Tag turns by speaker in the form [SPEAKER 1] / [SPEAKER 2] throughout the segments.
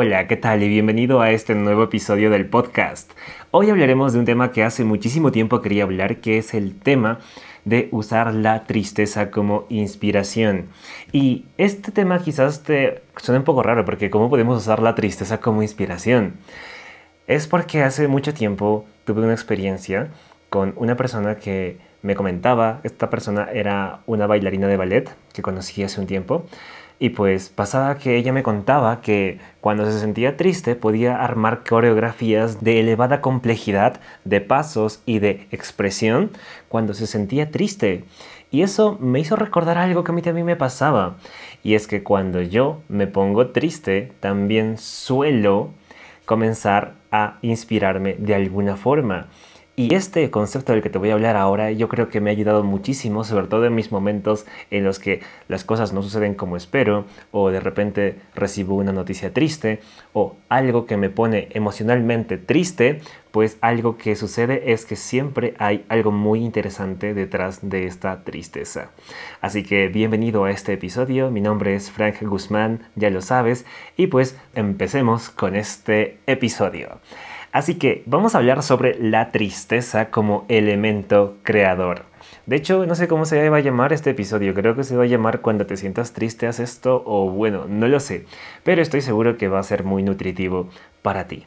[SPEAKER 1] Hola, ¿qué tal? Y bienvenido a este nuevo episodio del podcast. Hoy hablaremos de un tema que hace muchísimo tiempo quería hablar, que es el tema de usar la tristeza como inspiración. Y este tema quizás te suene un poco raro, porque ¿cómo podemos usar la tristeza como inspiración? Es porque hace mucho tiempo tuve una experiencia con una persona que me comentaba, esta persona era una bailarina de ballet que conocí hace un tiempo, y pues pasaba que ella me contaba que cuando se sentía triste podía armar coreografías de elevada complejidad, de pasos y de expresión cuando se sentía triste. Y eso me hizo recordar algo que a mí también me pasaba. Y es que cuando yo me pongo triste, también suelo comenzar a inspirarme de alguna forma. Y este concepto del que te voy a hablar ahora yo creo que me ha ayudado muchísimo, sobre todo en mis momentos en los que las cosas no suceden como espero, o de repente recibo una noticia triste, o algo que me pone emocionalmente triste, pues algo que sucede es que siempre hay algo muy interesante detrás de esta tristeza. Así que bienvenido a este episodio, mi nombre es Frank Guzmán, ya lo sabes, y pues empecemos con este episodio. Así que vamos a hablar sobre la tristeza como elemento creador. De hecho, no sé cómo se va a llamar este episodio. Creo que se va a llamar Cuando te sientas triste, haz esto o bueno, no lo sé. Pero estoy seguro que va a ser muy nutritivo para ti.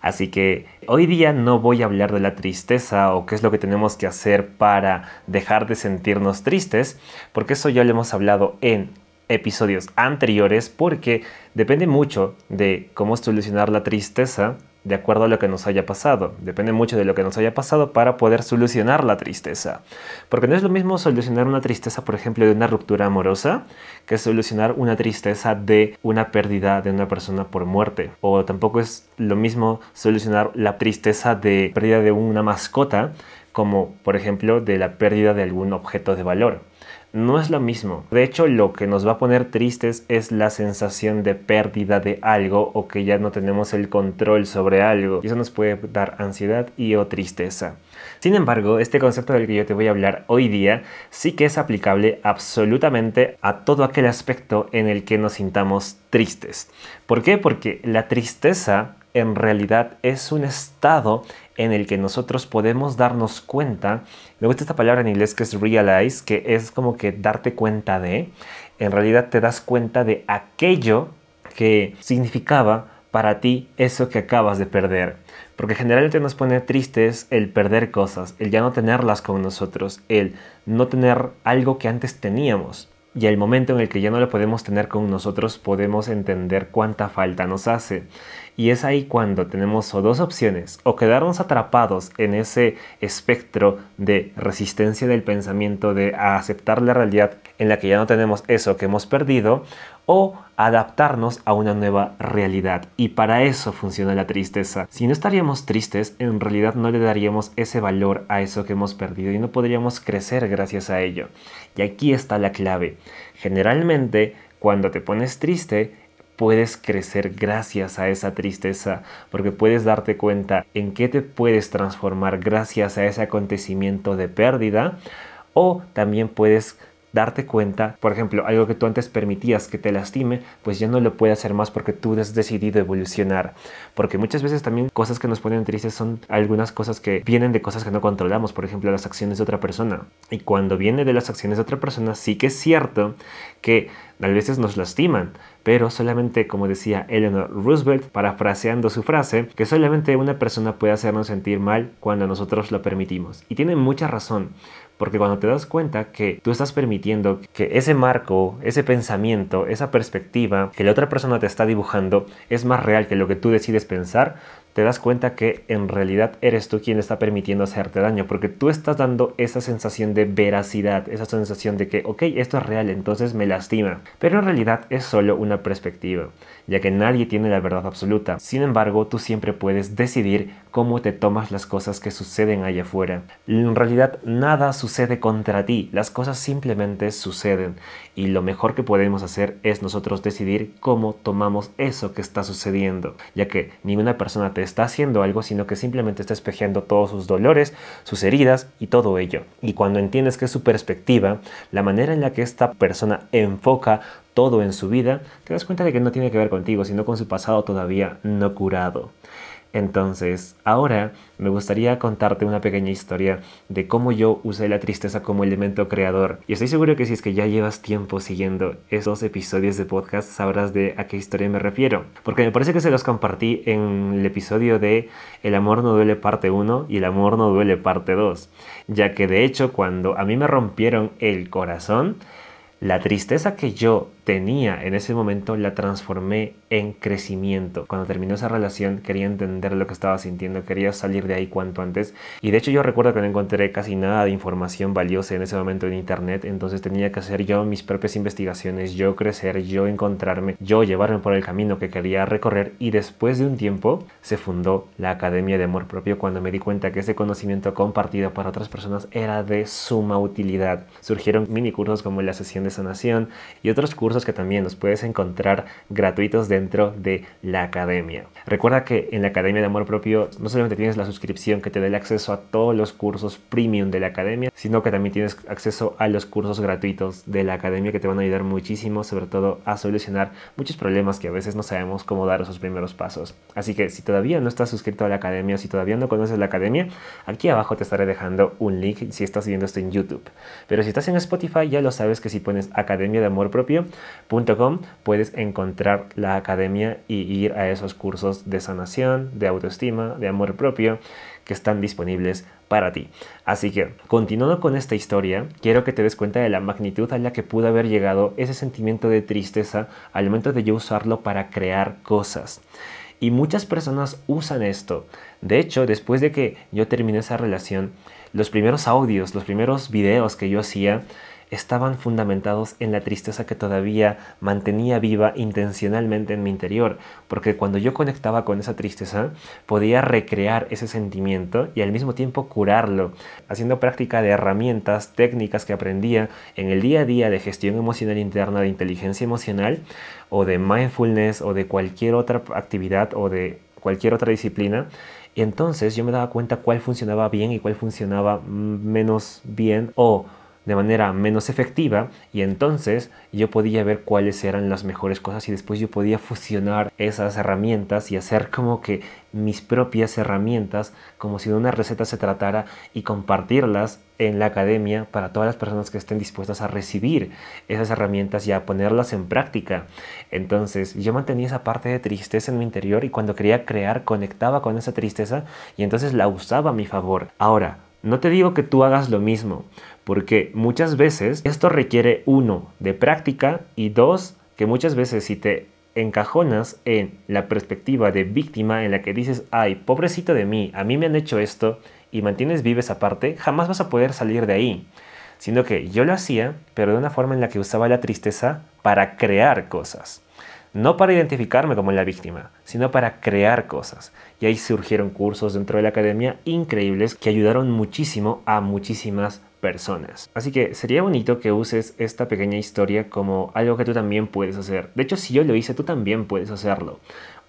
[SPEAKER 1] Así que hoy día no voy a hablar de la tristeza o qué es lo que tenemos que hacer para dejar de sentirnos tristes, porque eso ya lo hemos hablado en episodios anteriores, porque depende mucho de cómo solucionar la tristeza de acuerdo a lo que nos haya pasado. Depende mucho de lo que nos haya pasado para poder solucionar la tristeza. Porque no es lo mismo solucionar una tristeza, por ejemplo, de una ruptura amorosa, que solucionar una tristeza de una pérdida de una persona por muerte. O tampoco es lo mismo solucionar la tristeza de pérdida de una mascota, como por ejemplo de la pérdida de algún objeto de valor no es lo mismo. De hecho, lo que nos va a poner tristes es la sensación de pérdida de algo o que ya no tenemos el control sobre algo. Y eso nos puede dar ansiedad y o tristeza. Sin embargo, este concepto del que yo te voy a hablar hoy día sí que es aplicable absolutamente a todo aquel aspecto en el que nos sintamos tristes. ¿Por qué? Porque la tristeza en realidad es un estado en el que nosotros podemos darnos cuenta, me gusta esta palabra en inglés que es realize, que es como que darte cuenta de, en realidad te das cuenta de aquello que significaba para ti eso que acabas de perder. Porque generalmente nos pone tristes el perder cosas, el ya no tenerlas con nosotros, el no tener algo que antes teníamos. Y el momento en el que ya no lo podemos tener con nosotros podemos entender cuánta falta nos hace. Y es ahí cuando tenemos dos opciones, o quedarnos atrapados en ese espectro de resistencia del pensamiento, de aceptar la realidad en la que ya no tenemos eso que hemos perdido, o adaptarnos a una nueva realidad. Y para eso funciona la tristeza. Si no estaríamos tristes, en realidad no le daríamos ese valor a eso que hemos perdido y no podríamos crecer gracias a ello. Y aquí está la clave. Generalmente, cuando te pones triste, puedes crecer gracias a esa tristeza, porque puedes darte cuenta en qué te puedes transformar gracias a ese acontecimiento de pérdida, o también puedes darte cuenta, por ejemplo, algo que tú antes permitías que te lastime, pues ya no lo puede hacer más porque tú has decidido evolucionar. Porque muchas veces también cosas que nos ponen tristes son algunas cosas que vienen de cosas que no controlamos, por ejemplo, las acciones de otra persona. Y cuando viene de las acciones de otra persona, sí que es cierto que a veces nos lastiman, pero solamente, como decía Eleanor Roosevelt, parafraseando su frase, que solamente una persona puede hacernos sentir mal cuando nosotros lo permitimos. Y tiene mucha razón, porque cuando te das cuenta que tú estás permitiendo que ese marco, ese pensamiento, esa perspectiva que la otra persona te está dibujando es más real que lo que tú decides pensar, te das cuenta que en realidad eres tú quien está permitiendo hacerte daño, porque tú estás dando esa sensación de veracidad, esa sensación de que, ok, esto es real, entonces me lastima. Pero en realidad es solo una perspectiva, ya que nadie tiene la verdad absoluta. Sin embargo, tú siempre puedes decidir cómo te tomas las cosas que suceden allá afuera. En realidad nada sucede contra ti, las cosas simplemente suceden. Y lo mejor que podemos hacer es nosotros decidir cómo tomamos eso que está sucediendo, ya que ninguna persona te está haciendo algo, sino que simplemente está espejeando todos sus dolores, sus heridas y todo ello. Y cuando entiendes que es su perspectiva, la manera en la que esta persona enfoca todo en su vida, te das cuenta de que no tiene que ver contigo, sino con su pasado todavía no curado. Entonces, ahora me gustaría contarte una pequeña historia de cómo yo usé la tristeza como elemento creador. Y estoy seguro que si es que ya llevas tiempo siguiendo esos episodios de podcast, sabrás de a qué historia me refiero. Porque me parece que se los compartí en el episodio de El amor no duele parte 1 y El amor no duele parte 2. Ya que de hecho cuando a mí me rompieron el corazón, la tristeza que yo tenía en ese momento la transformé en crecimiento. Cuando terminó esa relación quería entender lo que estaba sintiendo, quería salir de ahí cuanto antes. Y de hecho yo recuerdo que no encontré casi nada de información valiosa en ese momento en internet, entonces tenía que hacer yo mis propias investigaciones, yo crecer, yo encontrarme, yo llevarme por el camino que quería recorrer y después de un tiempo se fundó la Academia de Amor Propio cuando me di cuenta que ese conocimiento compartido para otras personas era de suma utilidad. Surgieron mini cursos como la sesión sanación y otros cursos que también los puedes encontrar gratuitos dentro de la academia. Recuerda que en la Academia de Amor Propio no solamente tienes la suscripción que te da el acceso a todos los cursos premium de la academia, sino que también tienes acceso a los cursos gratuitos de la academia que te van a ayudar muchísimo, sobre todo a solucionar muchos problemas que a veces no sabemos cómo dar esos primeros pasos. Así que si todavía no estás suscrito a la academia, si todavía no conoces la academia, aquí abajo te estaré dejando un link si estás viendo esto en YouTube. Pero si estás en Spotify ya lo sabes que si pones Academia de Amor Propio, puedes encontrar la academia y ir a esos cursos de sanación, de autoestima, de amor propio que están disponibles para ti. Así que, continuando con esta historia, quiero que te des cuenta de la magnitud a la que pudo haber llegado ese sentimiento de tristeza al momento de yo usarlo para crear cosas. Y muchas personas usan esto. De hecho, después de que yo terminé esa relación, los primeros audios, los primeros videos que yo hacía, estaban fundamentados en la tristeza que todavía mantenía viva intencionalmente en mi interior, porque cuando yo conectaba con esa tristeza podía recrear ese sentimiento y al mismo tiempo curarlo, haciendo práctica de herramientas, técnicas que aprendía en el día a día de gestión emocional interna, de inteligencia emocional o de mindfulness o de cualquier otra actividad o de cualquier otra disciplina. Y entonces yo me daba cuenta cuál funcionaba bien y cuál funcionaba menos bien o de manera menos efectiva y entonces yo podía ver cuáles eran las mejores cosas y después yo podía fusionar esas herramientas y hacer como que mis propias herramientas como si de una receta se tratara y compartirlas en la academia para todas las personas que estén dispuestas a recibir esas herramientas y a ponerlas en práctica. Entonces yo mantenía esa parte de tristeza en mi interior y cuando quería crear conectaba con esa tristeza y entonces la usaba a mi favor. Ahora, no te digo que tú hagas lo mismo, porque muchas veces esto requiere uno de práctica y dos que muchas veces si te encajonas en la perspectiva de víctima en la que dices, ay, pobrecito de mí, a mí me han hecho esto y mantienes viva esa parte, jamás vas a poder salir de ahí. Sino que yo lo hacía, pero de una forma en la que usaba la tristeza para crear cosas. No para identificarme como la víctima, sino para crear cosas. Y ahí surgieron cursos dentro de la academia increíbles que ayudaron muchísimo a muchísimas personas. Así que sería bonito que uses esta pequeña historia como algo que tú también puedes hacer. De hecho, si yo lo hice, tú también puedes hacerlo.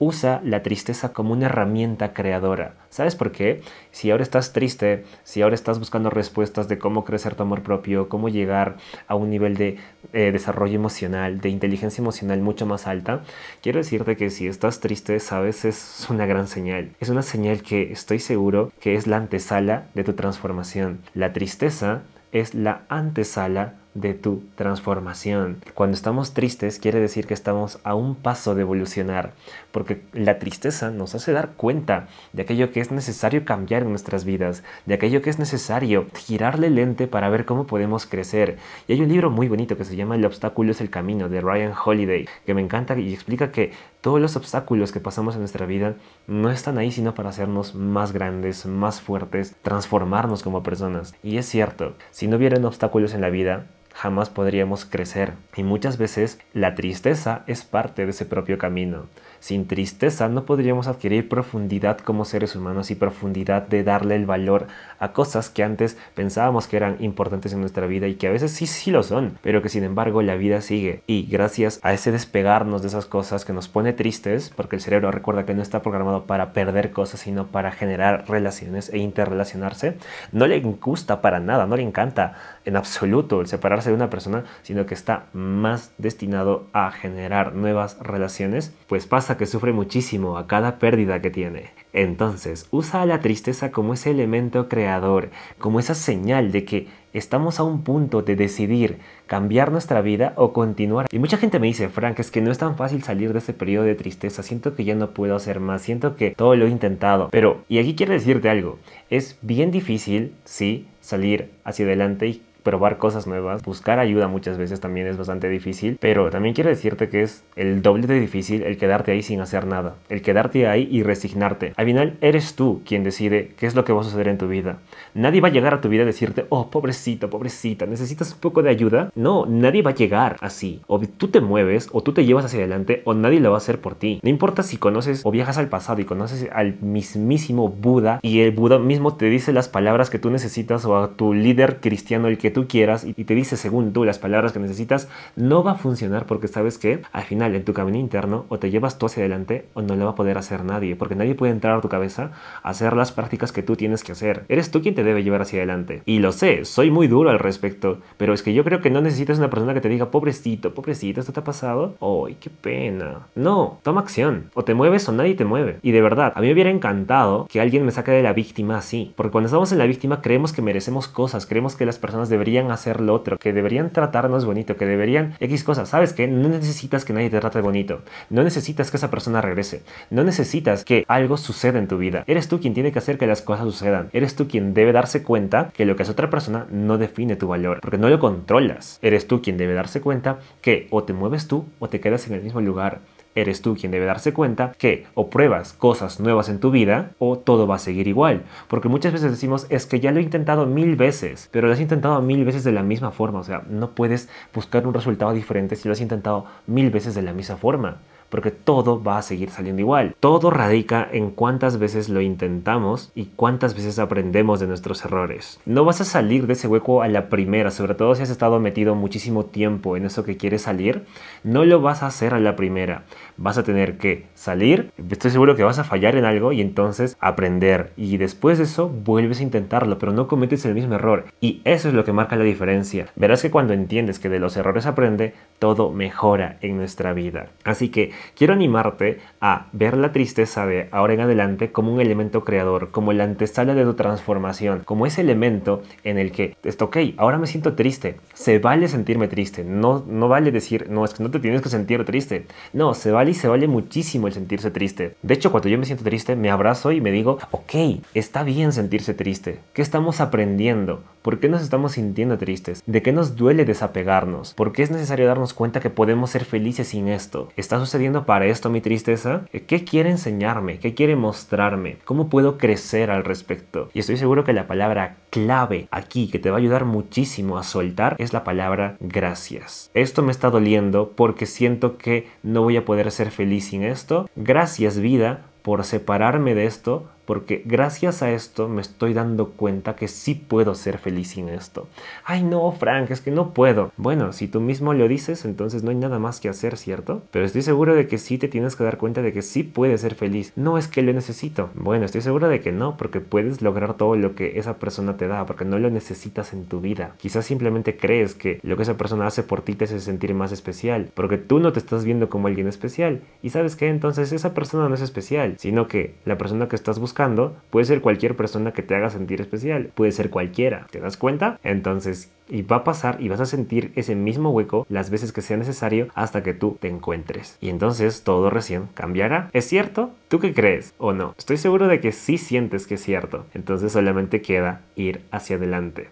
[SPEAKER 1] Usa la tristeza como una herramienta creadora. ¿Sabes por qué? Si ahora estás triste, si ahora estás buscando respuestas de cómo crecer tu amor propio, cómo llegar a un nivel de eh, desarrollo emocional, de inteligencia emocional mucho más alta, quiero decirte que si estás triste, sabes, es una gran señal. Es una señal que estoy seguro que es la antesala de tu transformación. La tristeza es la antesala de tu transformación. Cuando estamos tristes quiere decir que estamos a un paso de evolucionar, porque la tristeza nos hace dar cuenta de aquello que es necesario cambiar en nuestras vidas, de aquello que es necesario girarle lente para ver cómo podemos crecer. Y hay un libro muy bonito que se llama El obstáculo es el camino de Ryan Holiday, que me encanta y explica que todos los obstáculos que pasamos en nuestra vida no están ahí sino para hacernos más grandes, más fuertes, transformarnos como personas. Y es cierto, si no hubieran obstáculos en la vida, jamás podríamos crecer. Y muchas veces la tristeza es parte de ese propio camino. Sin tristeza no podríamos adquirir profundidad como seres humanos y profundidad de darle el valor a cosas que antes pensábamos que eran importantes en nuestra vida y que a veces sí, sí lo son, pero que sin embargo la vida sigue. Y gracias a ese despegarnos de esas cosas que nos pone tristes, porque el cerebro recuerda que no está programado para perder cosas, sino para generar relaciones e interrelacionarse, no le gusta para nada, no le encanta en absoluto el separarse de una persona, sino que está más destinado a generar nuevas relaciones, pues pasa que sufre muchísimo a cada pérdida que tiene. Entonces, usa la tristeza como ese elemento creador, como esa señal de que estamos a un punto de decidir cambiar nuestra vida o continuar. Y mucha gente me dice, Frank, es que no es tan fácil salir de ese periodo de tristeza, siento que ya no puedo hacer más, siento que todo lo he intentado. Pero, y aquí quiero decirte algo, es bien difícil, sí, salir hacia adelante y probar cosas nuevas, buscar ayuda muchas veces también es bastante difícil, pero también quiero decirte que es el doble de difícil el quedarte ahí sin hacer nada, el quedarte ahí y resignarte. Al final eres tú quien decide qué es lo que va a suceder en tu vida. Nadie va a llegar a tu vida a decirte, oh, pobrecito, pobrecita, necesitas un poco de ayuda. No, nadie va a llegar así. O tú te mueves, o tú te llevas hacia adelante, o nadie lo va a hacer por ti. No importa si conoces o viajas al pasado y conoces al mismísimo Buda y el Buda mismo te dice las palabras que tú necesitas o a tu líder cristiano el que tú quieras y te dice según tú las palabras que necesitas, no va a funcionar porque sabes que al final en tu camino interno o te llevas tú hacia adelante o no lo va a poder hacer nadie, porque nadie puede entrar a tu cabeza a hacer las prácticas que tú tienes que hacer. Eres tú quien te debe llevar hacia adelante. Y lo sé, soy muy duro al respecto, pero es que yo creo que no necesitas una persona que te diga, pobrecito, pobrecito, esto te ha pasado. ¡Ay, qué pena! No, toma acción. O te mueves o nadie te mueve. Y de verdad, a mí me hubiera encantado que alguien me saque de la víctima así, porque cuando estamos en la víctima creemos que merecemos cosas, creemos que las personas deberían hacer lo otro, que deberían tratarnos bonito, que deberían X cosas. ¿Sabes qué? No necesitas que nadie te trate bonito. No necesitas que esa persona regrese. No necesitas que algo suceda en tu vida. Eres tú quien tiene que hacer que las cosas sucedan. Eres tú quien debe darse cuenta que lo que hace otra persona no define tu valor, porque no lo controlas. Eres tú quien debe darse cuenta que o te mueves tú o te quedas en el mismo lugar eres tú quien debe darse cuenta que o pruebas cosas nuevas en tu vida o todo va a seguir igual. Porque muchas veces decimos, es que ya lo he intentado mil veces, pero lo has intentado mil veces de la misma forma. O sea, no puedes buscar un resultado diferente si lo has intentado mil veces de la misma forma porque todo va a seguir saliendo igual. Todo radica en cuántas veces lo intentamos y cuántas veces aprendemos de nuestros errores. No vas a salir de ese hueco a la primera, sobre todo si has estado metido muchísimo tiempo en eso que quieres salir, no lo vas a hacer a la primera. Vas a tener que salir, estoy seguro que vas a fallar en algo y entonces aprender y después de eso vuelves a intentarlo, pero no cometes el mismo error y eso es lo que marca la diferencia. Verás que cuando entiendes que de los errores aprende, todo mejora en nuestra vida. Así que quiero animarte a ver la tristeza de ahora en adelante como un elemento creador, como la antesala de tu transformación, como ese elemento en el que, esto, ok, ahora me siento triste, se vale sentirme triste, no, no vale decir, no, es que no te tienes que sentir triste, no, se vale y se vale muchísimo el sentirse triste. De hecho, cuando yo me siento triste, me abrazo y me digo, ok, está bien sentirse triste, ¿qué estamos aprendiendo? ¿Por qué nos estamos sintiendo tristes? ¿De qué nos duele desapegarnos? ¿Por qué es necesario darnos cuenta que podemos ser felices sin esto? ¿Está sucediendo para esto mi tristeza? ¿Qué quiere enseñarme? ¿Qué quiere mostrarme? ¿Cómo puedo crecer al respecto? Y estoy seguro que la palabra clave aquí que te va a ayudar muchísimo a soltar es la palabra gracias. Esto me está doliendo porque siento que no voy a poder ser feliz sin esto. Gracias vida por separarme de esto porque gracias a esto me estoy dando cuenta que sí puedo ser feliz sin esto. Ay no, Frank, es que no puedo. Bueno, si tú mismo lo dices, entonces no hay nada más que hacer, ¿cierto? Pero estoy seguro de que sí te tienes que dar cuenta de que sí puedes ser feliz. No es que lo necesito. Bueno, estoy seguro de que no, porque puedes lograr todo lo que esa persona te da, porque no lo necesitas en tu vida. Quizás simplemente crees que lo que esa persona hace por ti te hace sentir más especial, porque tú no te estás viendo como alguien especial. Y sabes que entonces esa persona no es especial, sino que la persona que estás buscando puede ser cualquier persona que te haga sentir especial, puede ser cualquiera, ¿te das cuenta? Entonces, y va a pasar y vas a sentir ese mismo hueco las veces que sea necesario hasta que tú te encuentres. Y entonces todo recién cambiará. ¿Es cierto? ¿Tú qué crees o no? Estoy seguro de que sí sientes que es cierto. Entonces solamente queda ir hacia adelante.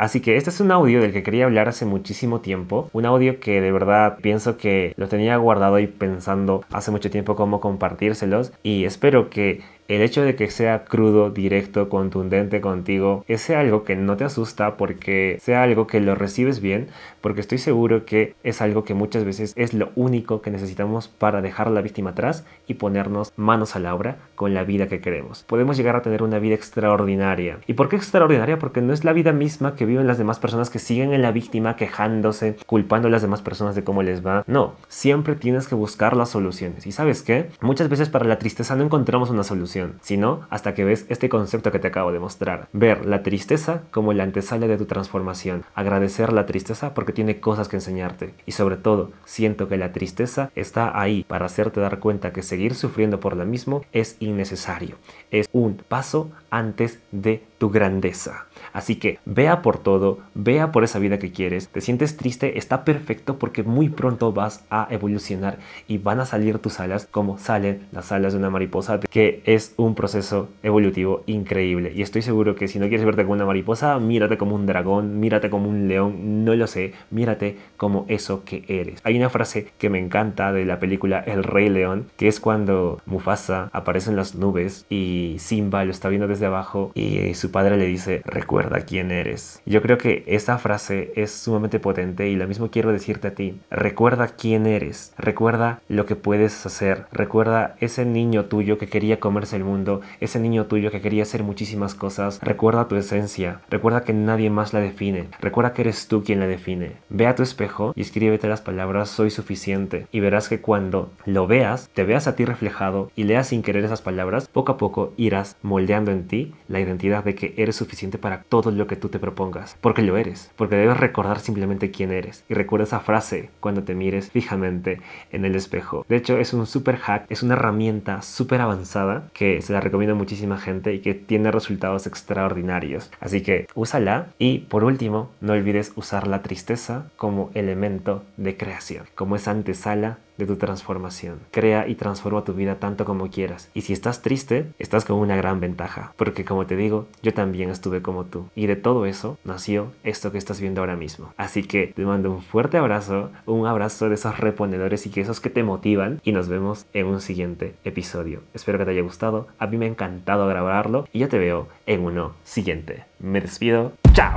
[SPEAKER 1] Así que este es un audio del que quería hablar hace muchísimo tiempo. Un audio que de verdad pienso que lo tenía guardado y pensando hace mucho tiempo cómo compartírselos. Y espero que el hecho de que sea crudo, directo, contundente contigo, ese algo que no te asusta porque sea algo que lo recibes bien, porque estoy seguro que es algo que muchas veces es lo único que necesitamos para dejar a la víctima atrás y ponernos manos a la obra con la vida que queremos. Podemos llegar a tener una vida extraordinaria. ¿Y por qué extraordinaria? Porque no es la vida misma que viven las demás personas que siguen en la víctima quejándose, culpando a las demás personas de cómo les va. No, siempre tienes que buscar las soluciones. ¿Y sabes qué? Muchas veces para la tristeza no encontramos una solución, sino hasta que ves este concepto que te acabo de mostrar. Ver la tristeza como la antesala de tu transformación. Agradecer la tristeza porque tiene cosas que enseñarte. Y sobre todo, siento que la tristeza está ahí para hacerte dar cuenta que seguir sufriendo por la mismo es innecesario. Es un paso antes de tu grandeza. Así que vea por todo, vea por esa vida que quieres, te sientes triste, está perfecto porque muy pronto vas a evolucionar y van a salir tus alas como salen las alas de una mariposa, que es un proceso evolutivo increíble. Y estoy seguro que si no quieres verte como una mariposa, mírate como un dragón, mírate como un león, no lo sé, mírate como eso que eres. Hay una frase que me encanta de la película El Rey León, que es cuando Mufasa aparece en las nubes y Simba lo está viendo desde abajo y su padre le dice, recuerda quién eres. Yo creo que esa frase es sumamente potente y lo mismo quiero decirte a ti. Recuerda quién eres, recuerda lo que puedes hacer, recuerda ese niño tuyo que quería comerse el mundo, ese niño tuyo que quería hacer muchísimas cosas, recuerda tu esencia, recuerda que nadie más la define, recuerda que eres tú quien la define. Ve a tu espejo y escríbete las palabras soy suficiente y verás que cuando lo veas, te veas a ti reflejado y leas sin querer esas palabras, poco a poco irás moldeando en ti la identidad de que eres suficiente para todo lo que tú te propongas, porque lo eres, porque debes recordar simplemente quién eres. Y recuerda esa frase cuando te mires fijamente en el espejo. De hecho, es un super hack, es una herramienta súper avanzada que se la recomiendo muchísima gente y que tiene resultados extraordinarios. Así que úsala y por último, no olvides usar la tristeza como elemento de creación, como esa antesala de tu transformación. Crea y transforma tu vida tanto como quieras. Y si estás triste, estás con una gran ventaja. Porque como te digo, yo también estuve como tú. Y de todo eso nació esto que estás viendo ahora mismo. Así que te mando un fuerte abrazo, un abrazo de esos reponedores y que esos que te motivan. Y nos vemos en un siguiente episodio. Espero que te haya gustado. A mí me ha encantado grabarlo. Y ya te veo en uno siguiente. Me despido. Chao.